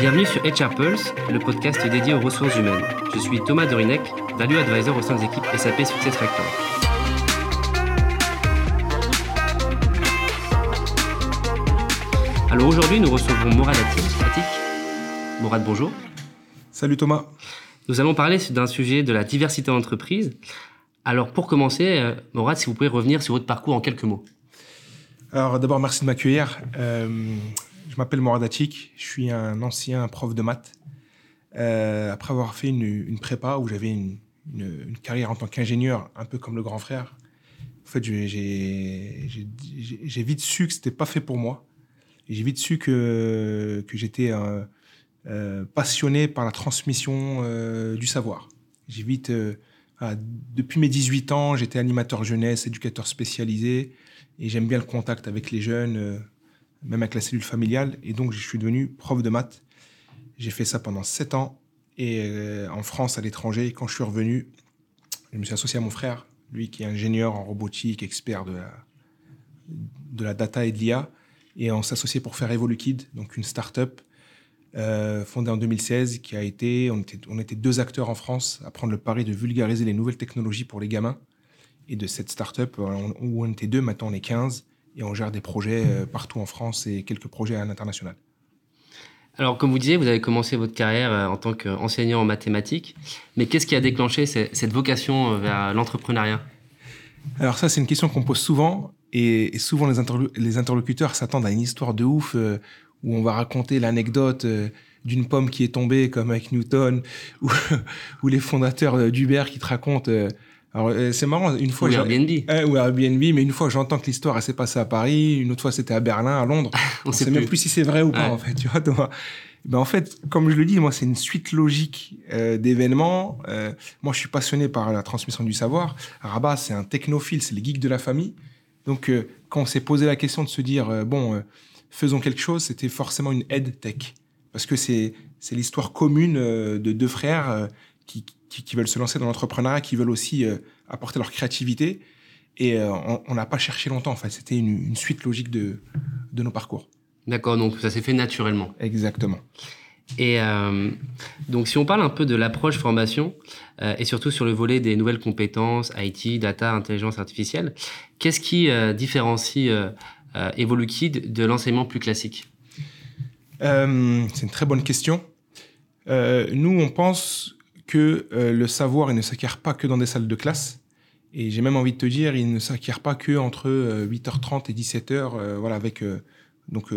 Bienvenue sur HR Pulse, le podcast dédié aux ressources humaines. Je suis Thomas Dorinec, Value Advisor au sein des équipes SAP SuccessFactors. Alors aujourd'hui, nous recevons Morad Atik. Morad, bonjour. Salut Thomas. Nous allons parler d'un sujet de la diversité en entreprise. Alors pour commencer, euh, Morad, si vous pouvez revenir sur votre parcours en quelques mots. Alors d'abord, merci de m'accueillir. Euh, je m'appelle Atik, je suis un ancien prof de maths. Euh, après avoir fait une, prépa où j'avais une, carrière en tant qu'ingénieur, un peu comme le grand frère, en fait, j'ai vite su que c'était pas fait pour moi. J'ai vite su que, que j'étais euh, passionné par la transmission euh, du savoir. J'ai vite, depuis mes 18 ans, j'étais animateur jeunesse, éducateur spécialisé, et j'aime bien le contact avec les jeunes, même avec la cellule familiale. Et donc, je suis devenu prof de maths. J'ai fait ça pendant sept ans, et euh, en France, à l'étranger. Quand je suis revenu, je me suis associé à mon frère, lui qui est ingénieur en robotique, expert de la, de la data et de l'IA. Et on s'est associé pour faire Evolukid, donc une start-up euh, fondée en 2016, qui a été on était deux acteurs en France à prendre le pari de vulgariser les nouvelles technologies pour les gamins. Et de cette start-up, où on était deux, maintenant on est 15 et on gère des projets euh, partout en France et quelques projets à l'international. Alors, comme vous disiez, vous avez commencé votre carrière euh, en tant qu'enseignant en mathématiques, mais qu'est-ce qui a déclenché cette vocation euh, vers l'entrepreneuriat? Alors ça, c'est une question qu'on pose souvent, et, souvent les, interlocuteurs s'attendent à une histoire de ouf où on va raconter l'anecdote d'une pomme qui est tombée, comme avec Newton, ou, ou les fondateurs d'Uber qui te racontent alors euh, c'est marrant, une fois... Ou Airbnb. Euh, ou Airbnb, mais une fois j'entends que l'histoire s'est passée à Paris, une autre fois c'était à Berlin, à Londres. on, ne sait même plus si c'est vrai ou pas en fait, tu vois. ben, en fait, comme je le dis, moi c'est une suite logique euh, d'événements. Euh, moi je suis passionné par la transmission du savoir. Rabat c'est un technophile, c'est les geeks de la famille. Donc quand on s'est posé la question de se dire bon faisons quelque chose, c'était forcément une aide tech parce que c'est c'est l'histoire commune de deux frères qui qui, veulent se lancer dans l'entrepreneuriat, qui veulent aussi euh, apporter leur créativité. Et euh, on n'a pas cherché longtemps, en fait. C'était une, suite logique de, de nos parcours. D'accord, donc ça s'est fait naturellement. Exactement. Et euh, donc, si on parle un peu de l'approche formation, et surtout sur le volet des nouvelles compétences, IT, data, intelligence artificielle, qu'est-ce qui différencie Evolukid de l'enseignement plus classique? C'est une très bonne question. nous, on pense que euh, le savoir, il ne s'acquiert pas que dans des salles de classe. Et j'ai même envie de te dire, il ne s'acquiert pas que entre 8h30 euh, et 17h, euh, voilà, avec donc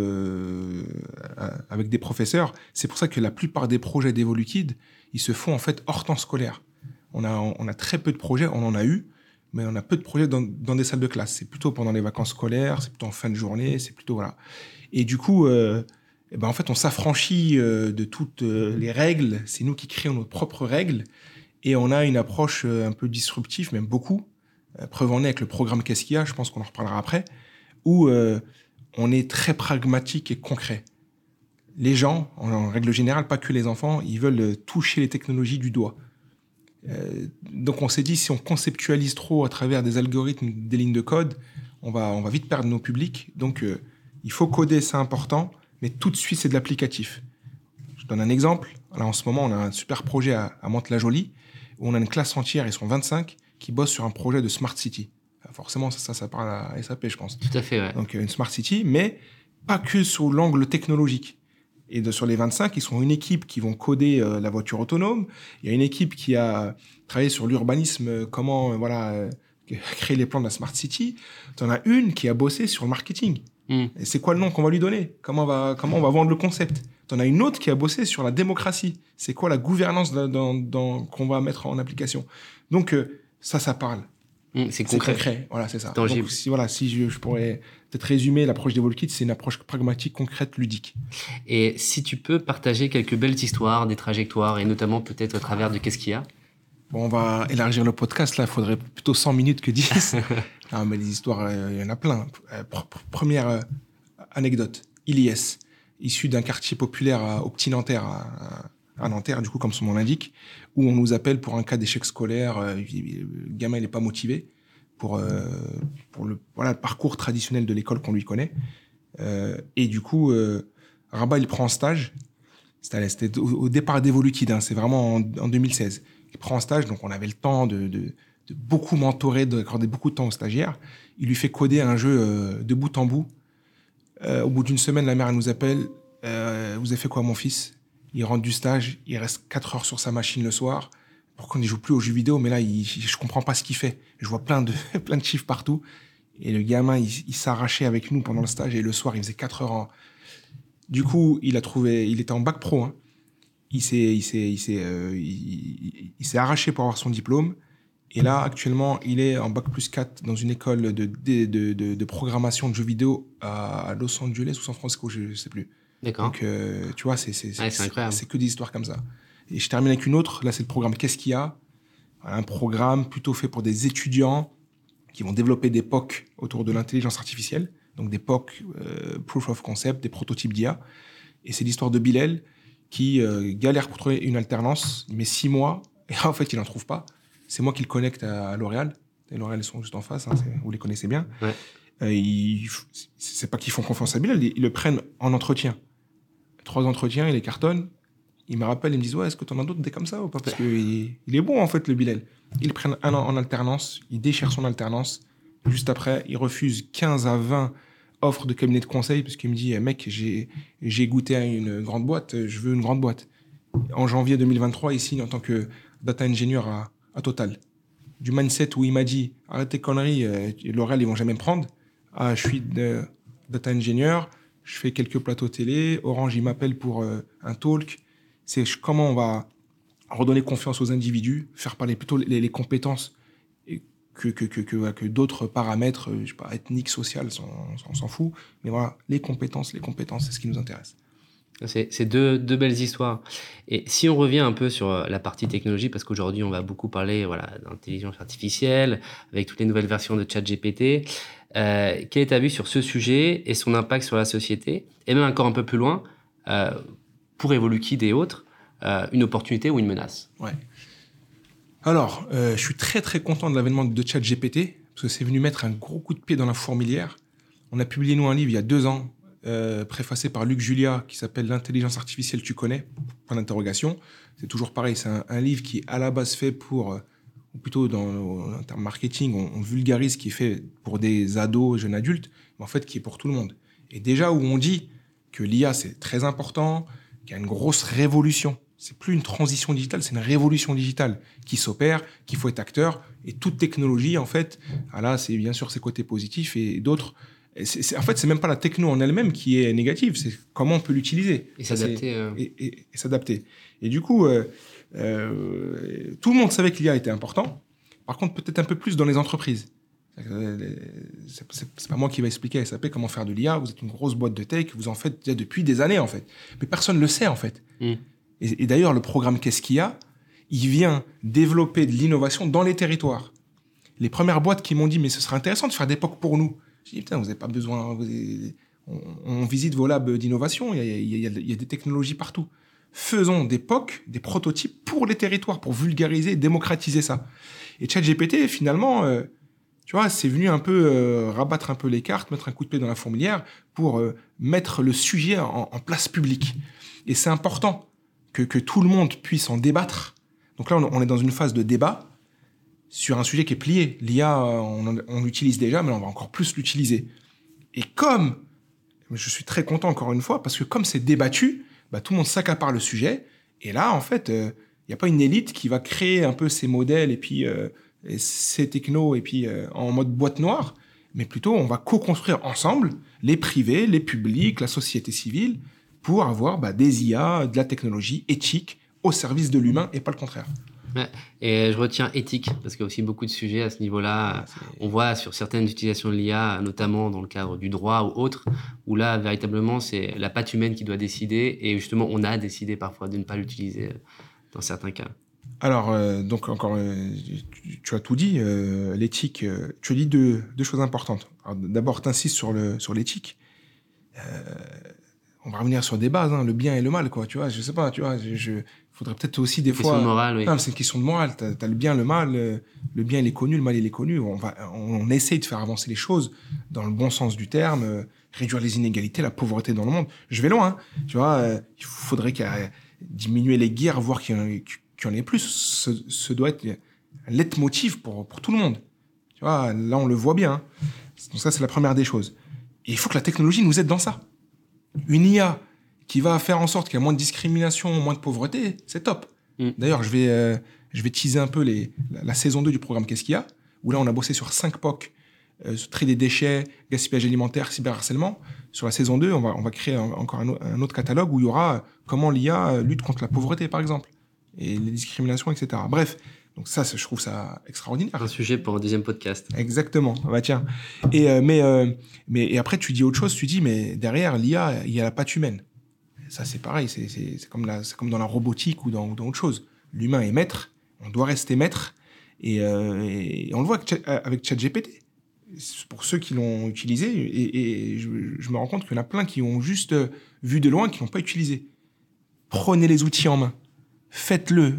avec des professeurs. C'est pour ça que la plupart des projets d'Evolukid, ils se font en fait hors temps scolaire. On a on a très peu de projets, on en a eu, mais on a peu de projets dans, dans des salles de classe. C'est plutôt pendant les vacances scolaires, c'est plutôt en fin de journée, c'est plutôt voilà. Et du coup, eh ben, en fait, on s'affranchit euh, de toutes euh, les règles. C'est nous qui créons nos propres règles. Et on a une approche euh, un peu disruptive, même beaucoup. preuve en est avec le programme Qu'est-ce qu'il y a, je pense qu'on en reparlera après, où on est très pragmatique et concret. Les gens, en, règle générale, pas que les enfants, ils veulent toucher les technologies du doigt. donc on s'est dit, si on conceptualise trop à travers des algorithmes, des lignes de code, on va, on va vite perdre nos publics. Donc il faut coder, c'est important mais tout de suite, c'est de l'applicatif. Je donne un exemple. Là, en ce moment, on a un super projet à, à Mantes-la-Jolie, où on a une classe entière, ils sont 25, qui bossent sur un projet de Smart City. Forcément, ça, ça, ça parle à SAP, je pense. Tout à fait, ouais. Donc, une Smart City, mais pas que sur l'angle technologique. Et de, sur les 25, ils sont une équipe qui vont coder euh, la voiture autonome. Il y a une équipe qui a travaillé sur l'urbanisme, euh, comment euh, voilà créer les plans de la Smart City. Tu en as une qui a bossé sur le marketing. Hmm. Et c'est quoi le nom qu'on va lui donner? Comment on, va, comment on va vendre le concept? T'en as une autre qui a bossé sur la démocratie. C'est quoi la gouvernance qu'on va mettre en application? Donc euh, ça, ça parle. Hmm, c'est concret. Voilà, c'est ça. Donc si, voilà, si je, pourrais peut-être résumer l'approche des Volkits, c'est une approche pragmatique, concrète, ludique. Et si tu peux partager quelques belles histoires, des trajectoires, et notamment peut-être à travers de qu'est-ce qu'il y a? Bon, on va élargir le podcast. Là, il faudrait plutôt 100 minutes que 10. non, mais les histoires, euh, il y en a plein. Euh, première euh, anecdote. Iliès, issu d'un quartier populaire au Petit Nanterre, à, Nanterre, du coup, comme son nom l'indique, où on nous appelle pour un cas d'échec scolaire. le gamin, il n'est pas motivé pour, pour le, voilà, le parcours traditionnel de l'école qu'on lui connaît. et du coup, Rabat, il prend un stage C'était au, départ d'Evolutid, hein, c'est vraiment en, 2016. Il prend un stage, donc on avait le temps de, de, beaucoup mentorer, d'accorder beaucoup de temps aux stagiaires. Il lui fait coder un jeu euh, de bout en bout. Euh, au bout d'une semaine, la mère elle nous appelle. Euh, vous avez fait quoi, mon fils? Il rentre du stage, il reste 4 heures sur sa machine le soir. Pourquoi on n'y joue plus aux jeux vidéo Mais là, il, je comprends pas ce qu'il fait. Je vois plein de, plein de chiffres partout. Et le gamin, il, s'arrachait avec nous pendant le stage. Et le soir, il faisait 4 heures en... Du coup, il a trouvé... Il était en bac pro. Hein. Il s'est il s'est, il s'est, il, il s'est arraché pour avoir son diplôme. Et là, actuellement, il est en bac plus 4 dans une école de, de, de, de, programmation de jeux vidéo à Los Angeles ou San Francisco, je ne sais plus. D'accord. Donc, euh, tu vois, c'est incroyable. c'est que des histoires comme ça. Et je termine avec une autre. Là, c'est le programme Qu'est-ce qu'il y a? Un programme plutôt fait pour des étudiants qui vont développer des POC autour de l'intelligence artificielle. Donc, des POC, euh, Proof of Concept, des prototypes d'IA. Et c'est l'histoire de Bilal qui euh, galère pour trouver une alternance. Met six mois et en fait, il n'en trouve pas. C'est moi qui le connecte à, L'Oréal. Et L'Oréal, ils sont juste en face, hein, vous les connaissez bien. Ouais. Euh, c'est pas qu'ils font confiance à Bilal, ils, le prennent en entretien. Trois entretiens, il les cartonne. Ils me rappellent, ils me disent Ouais, est-ce que tu en as d'autres des comme ça ou pas? Parce qu'il il est bon, en fait, le Bilal. Ils le prennent un an en alternance, il déchire son alternance. Juste après, il refuse 15 à 20 offres de cabinet de conseil parce qu'il me dit Mec, j'ai goûté à une grande boîte, je veux une grande boîte. En janvier 2023, il signe en tant que data engineer à, Total. Du mindset où il m'a dit arrête tes conneries, euh, l'oral ils vont jamais me prendre. Ah, je suis data engineer, je fais quelques plateaux télé, Orange il m'appelle pour euh, un talk. C'est comment on va redonner confiance aux individus, faire parler plutôt les, compétences que, que, que, que, d'autres paramètres, euh, je sais pas, ethniques, sociales, on s'en fout. Mais voilà, les compétences, les compétences, c'est ce qui nous intéresse. C'est deux, deux, belles histoires. Et si on revient un peu sur euh, la partie technologie, parce qu'aujourd'hui on va beaucoup parler voilà, d'intelligence artificielle, avec toutes les nouvelles versions de ChatGPT, euh, quelle est ta vue sur ce sujet et son impact sur la société? Et même encore un peu plus loin, euh, pour Evolukid et autres, euh, une opportunité ou une menace? Ouais. Alors, euh, je suis très très content de l'avènement de ChatGPT, parce que c'est venu mettre un gros coup de pied dans la fourmilière. On a publié nous un livre il y a deux ans euh, préfacé par Luc Julia qui s'appelle L'intelligence artificielle, tu connais? Point d'interrogation. C'est toujours pareil, c'est un, livre qui est à la base fait pour, euh, ou plutôt dans, en termes marketing, on, vulgarise qui est fait pour des ados, jeunes adultes, mais en fait qui est pour tout le monde. Et déjà où on dit que l'IA c'est très important, qu'il y a une grosse révolution. C'est plus une transition digitale, c'est une révolution digitale qui s'opère, qu'il faut être acteur. Et toute technologie, en fait, ah là, c'est bien sûr ses côtés positifs et d'autres, en fait, c'est même pas la techno en elle-même qui est négative, c'est comment on peut l'utiliser. Et s'adapter. Euh. Et, s'adapter. Et du coup, euh, euh, tout le monde savait que l'IA était important. Par contre, peut-être un peu plus dans les entreprises. C'est pas moi qui va expliquer à SAP comment faire de l'IA. Vous êtes une grosse boîte de tech, vous en faites déjà depuis des années, en fait. Mais personne ne le sait, en fait. Hmm. Et, d'ailleurs, le programme Qu'est-ce qu'il y a? Il vient développer de l'innovation dans les territoires. Les premières boîtes qui m'ont dit, mais ce serait intéressant de faire des POC pour nous. Je dis, putain, vous n'avez pas besoin. on, visite vos labs d'innovation, il, il, y a des technologies partout. Faisons des POC, des prototypes pour les territoires, pour vulgariser, démocratiser ça. Et ChatGPT, finalement, euh, tu vois, c'est venu un peu euh, rabattre un peu les cartes, mettre un coup de pied dans la fourmilière pour euh, mettre le sujet en, place publique. Et c'est important que, tout le monde puisse en débattre. Donc là, on est dans une phase de débat sur un sujet qui est plié. L'IA, on, l'utilise déjà, mais on va encore plus l'utiliser. Et comme, je suis très content encore une fois, parce que comme c'est débattu, bah, tout le monde s'accapare le sujet. Et là, en fait, il euh, n'y a pas une élite qui va créer un peu ces modèles et puis euh, ces technos et puis euh, en mode boîte noire, mais plutôt on va co-construire ensemble les privés, les publics, la société civile, pour avoir bah, des IA, de la technologie éthique au service de l'humain et pas le contraire. Et je retiens éthique, parce qu'il y a aussi beaucoup de sujets à ce niveau-là. On voit sur certaines utilisations de l'IA, notamment dans le cadre du droit ou autre, où là, véritablement, c'est la patte humaine qui doit décider. Et justement, on a décidé parfois de ne pas l'utiliser dans certains cas. Alors, euh, donc encore, euh, tu, as tout dit, euh, l'éthique. tu as dit deux, deux choses importantes. D'abord, tu insistes sur l'éthique. Sur on va revenir sur des bases, hein, le bien et le mal, quoi. Tu vois, je sais pas, tu vois, je, je faudrait peut-être aussi des fois. Question de morale, oui. Non, c'est une question de morale. T'as as le bien, le mal. euh, Le bien, il est connu, le mal, il est connu. On, va, on essaye de faire avancer les choses dans le bon sens du terme, euh, réduire les inégalités, la pauvreté dans le monde. Je vais loin, hein. tu vois. euh, il faudrait qu'il diminuer les guerres, voir qu'il y, en ait- qu'il y en ait plus. Ce, ce doit être un leitmotiv pour, pour tout le monde. Tu vois, là, on le voit bien. hein. Donc ça, c'est la première des choses. Et il faut que la technologie nous aide dans ça. Une IA qui va faire en sorte qu'il y a moins de discrimination, moins de pauvreté, c'est top. Mm. D'ailleurs, je vais, euh, je vais teaser un peu les, la, la saison 2 du programme Qu'est-ce qu'il y a Où là, on a bossé sur 5 POC, euh, tri des déchets, gaspillage alimentaire, cyberharcèlement. Sur la saison 2, on va, on va créer un- encore un, un autre catalogue où il y aura comment l'IA euh, lutte contre la pauvreté, par exemple, et les discriminations, etc. Bref, donc ça, je trouve ça extraordinaire. Un sujet pour un deuxième podcast. Exactement. Ah Bah tiens. Et euh, mais euh, mais et après tu dis autre chose. Tu dis mais derrière l'IA il y a la patte humaine. Ça c'est pareil. C'est comme la comme dans la robotique ou dans, ou dans autre chose. L'humain est maître. On doit rester maître. Et, euh, et on le voit avec Chat- avec ChatGPT. Pour ceux qui l'ont utilisé et, et je, je me rends compte qu'il y en a plein qui ont juste vu de loin qui l'ont pas utilisé. Prenez les outils en main. Faites-le.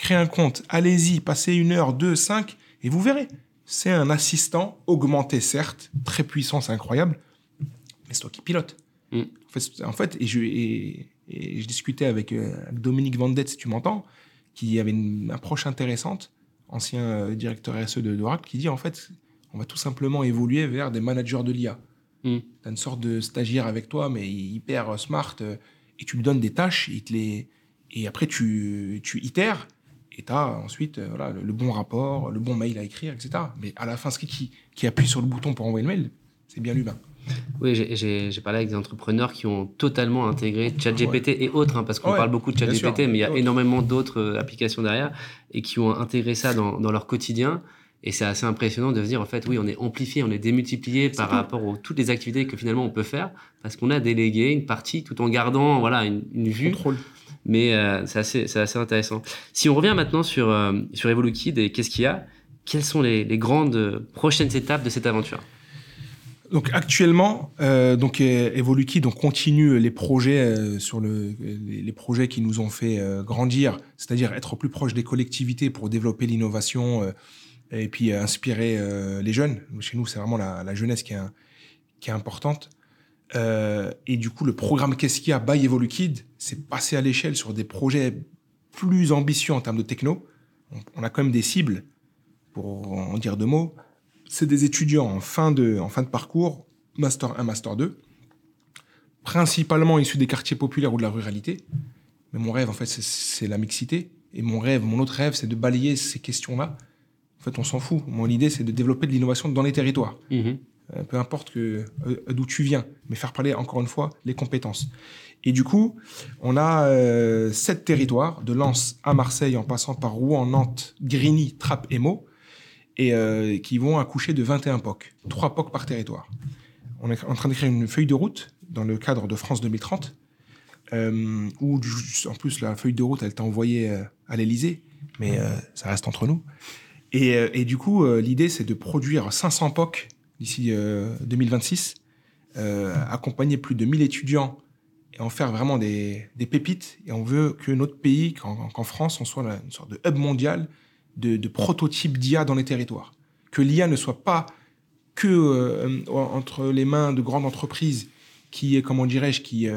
Créez un compte. Allez-y. Passez une heure, deux, cinq et vous verrez. C'est un assistant augmenté, certes, très puissant, c'est incroyable, mais c'est toi qui pilote. Mm. En fait, c'est- en fait, et je, et, et je discutais avec euh, Dominique Vandette, si tu m'entends, qui avait une approche intéressante, ancien euh, directeur RSE de d'Oracle, qui dit en fait, on va tout simplement évoluer vers des managers de l'IA. Mm. Tu as une sorte de stagiaire avec toi, mais hyper euh, smart, euh, et tu lui donnes des tâches, il te les... et après tu, tu itères, et tu as ensuite euh, voilà, le, le bon rapport, le bon mail à écrire, etc. Mais à la fin, ce qui, qui, appuie sur le bouton pour envoyer le mail, c'est bien l'humain. Oui, j'ai- parlé avec des entrepreneurs qui ont totalement intégré ChatGPT et autres, hein, parce qu'on Ouais, parle beaucoup de ChatGPT, mais il y a énormément d'autres euh, applications derrière et qui ont intégré ça dans, dans leur quotidien. Et c'est assez impressionnant de se dire, en fait, oui, on est amplifié, on est démultiplié par tout. rapport aux toutes les activités que finalement on peut faire, parce qu'on a délégué une partie tout en gardant voilà, une, une vue. Contrôle. Mais euh, c'est assez, assez intéressant. Si on revient maintenant sur, euh, sur EvoluKid et qu'est-ce qu'il y a, quelles sont les, les grandes prochaines étapes de cette aventure? Donc actuellement, euh, donc euh, Evoluki donc continue les projets euh, sur le les, les projets qui nous ont fait euh, grandir, c'est-à-dire être au plus proche des collectivités pour développer l'innovation et puis euh, inspirer euh, les jeunes. Chez nous, c'est vraiment la, jeunesse qui est importante. Euh, et du coup, le programme Qu'est-ce qu'il y a by Evolukid, c'est passer à l'échelle sur des projets plus ambitieux en termes de techno. On, a quand même des cibles, pour en dire deux mots. C'est des étudiants en fin de, en fin de parcours, Master 1, Master 2, principalement issus des quartiers populaires ou de la ruralité. Mais mon rêve, en fait, c'est la mixité. Et mon rêve, mon autre rêve, c'est de balayer ces questions-là. En fait, on s'en fout. Mon idée, c'est de développer de l'innovation dans les territoires. Mhm. Euh, peu importe que euh, d'où tu viens, mais faire parler encore une fois les compétences. Et du coup, on a euh, sept territoires, de Lens à Marseille, en passant par Rouen, Nantes, Grigny, Trappes et Meaux, et qui vont accoucher de 21 POC, 3 POC par territoire. On est en train d'écrire une feuille de route dans le cadre de France 2030, euh, où en plus la feuille de route, elle était envoyée à l'Elysée, mais ça reste entre nous. Et, euh, et du coup, euh, l'idée, c'est de produire 500 POC d'ici euh, 2026, euh, accompagner plus de 1000 étudiants et en faire vraiment des, pépites. Et on veut que notre pays, qu'en France, on soit une sorte de hub mondial de, de prototype d'IA dans les territoires. Que l'IA ne soit pas que entre les mains de grandes entreprises qui, comment dirais-je, qui,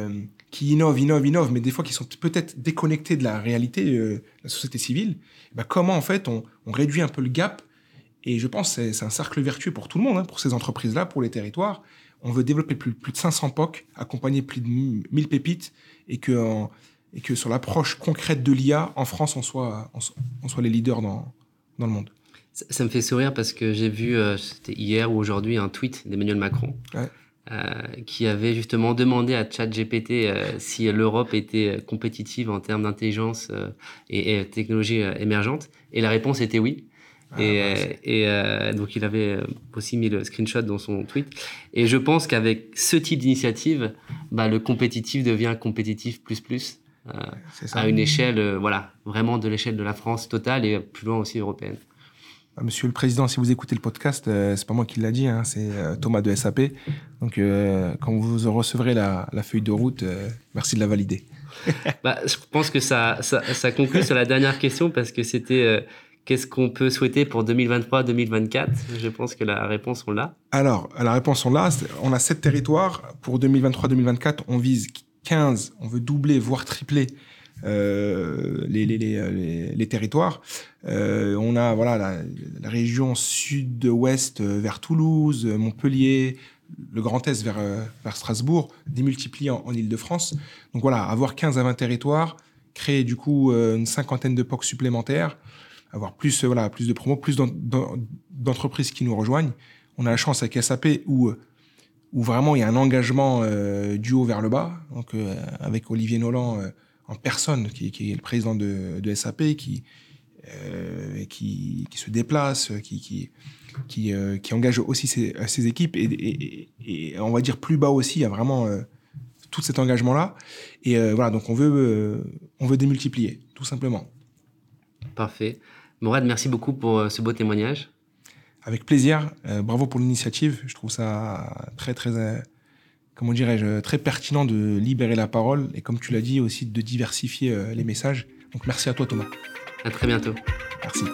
qui innovent, innovent, innovent, mais des fois qui sont peut-être déconnectés de la réalité, euh, de la société civile. Eh ben, comment en fait on, on réduit un peu le gap? Et je pense que c'est- un cercle vertueux pour tout le monde, hein, pour ces entreprises-là, pour les territoires. On veut développer plus, plus de 500 POC, accompagner plus de 1000 pépites, et que, en- et que sur l'approche concrète de l'IA, en France, on soit, on, so- on soit les leaders dans, dans le monde. Ça, ça me fait sourire parce que j'ai vu, euh, c'était hier ou aujourd'hui, un tweet d'Emmanuel Macron Ouais. Euh, qui avait justement demandé à ChatGPT euh, si l'Europe était euh, compétitive en termes d'intelligence euh, et, et technologie émergente. Et la réponse était oui. Ah, et et euh, donc il avait aussi mis le screenshot dans son tweet. Et je pense qu'avec ce type d'initiative, bah, le compétitif devient compétitif plus plus euh, à une échelle, euh, voilà, vraiment de l'échelle de la France totale et plus loin aussi européenne. Bah, Monsieur le Président, si vous écoutez le podcast, euh, c'est pas moi qui l'a dit, hein, c'est euh, Thomas de SAP. Donc, euh, quand vous recevrez la, feuille de route, merci de la valider. bah, je pense que ça, ça, ça, conclut sur la dernière question parce que c'était qu'est-ce qu'on peut souhaiter pour 2023-2024 Je pense que la réponse, on l'a. Alors, la réponse, on l'a. On a sept territoires. Pour 2023-2024, on vise 15. On veut doubler, voire tripler euh, les, les, les, territoires. Euh, on a voilà la, région sud-ouest euh, vers Toulouse, Montpellier, le Grand Est vers, euh, Strasbourg, démultiplié en, en Ile-de-France. Donc voilà, avoir 15 à 20 territoires, créer du coup une cinquantaine de POC supplémentaires, avoir plus, voilà, plus de promos, plus d'entreprises qui nous rejoignent. On a la chance avec SAP où où vraiment il y a un engagement euh, du haut vers le bas. Donc avec Olivier Nolan en personne, qui, qui, est le président de, de SAP, qui, euh, qui, qui, se déplace, qui, qui, qui, euh, qui engage aussi ses, ses équipes. Et, et, et, on va dire plus bas aussi, il y a vraiment euh, tout cet engagement-là. Et euh, voilà, donc on veut, euh, on veut démultiplier, tout simplement. Parfait. Morad, merci beaucoup pour ce beau témoignage. Avec plaisir. bravo pour l'initiative. Je trouve ça très, très comment dirais-je, très pertinent de libérer la parole et comme tu l'as dit aussi de diversifier euh, les messages. Donc merci à toi Thomas. À très bientôt. Merci.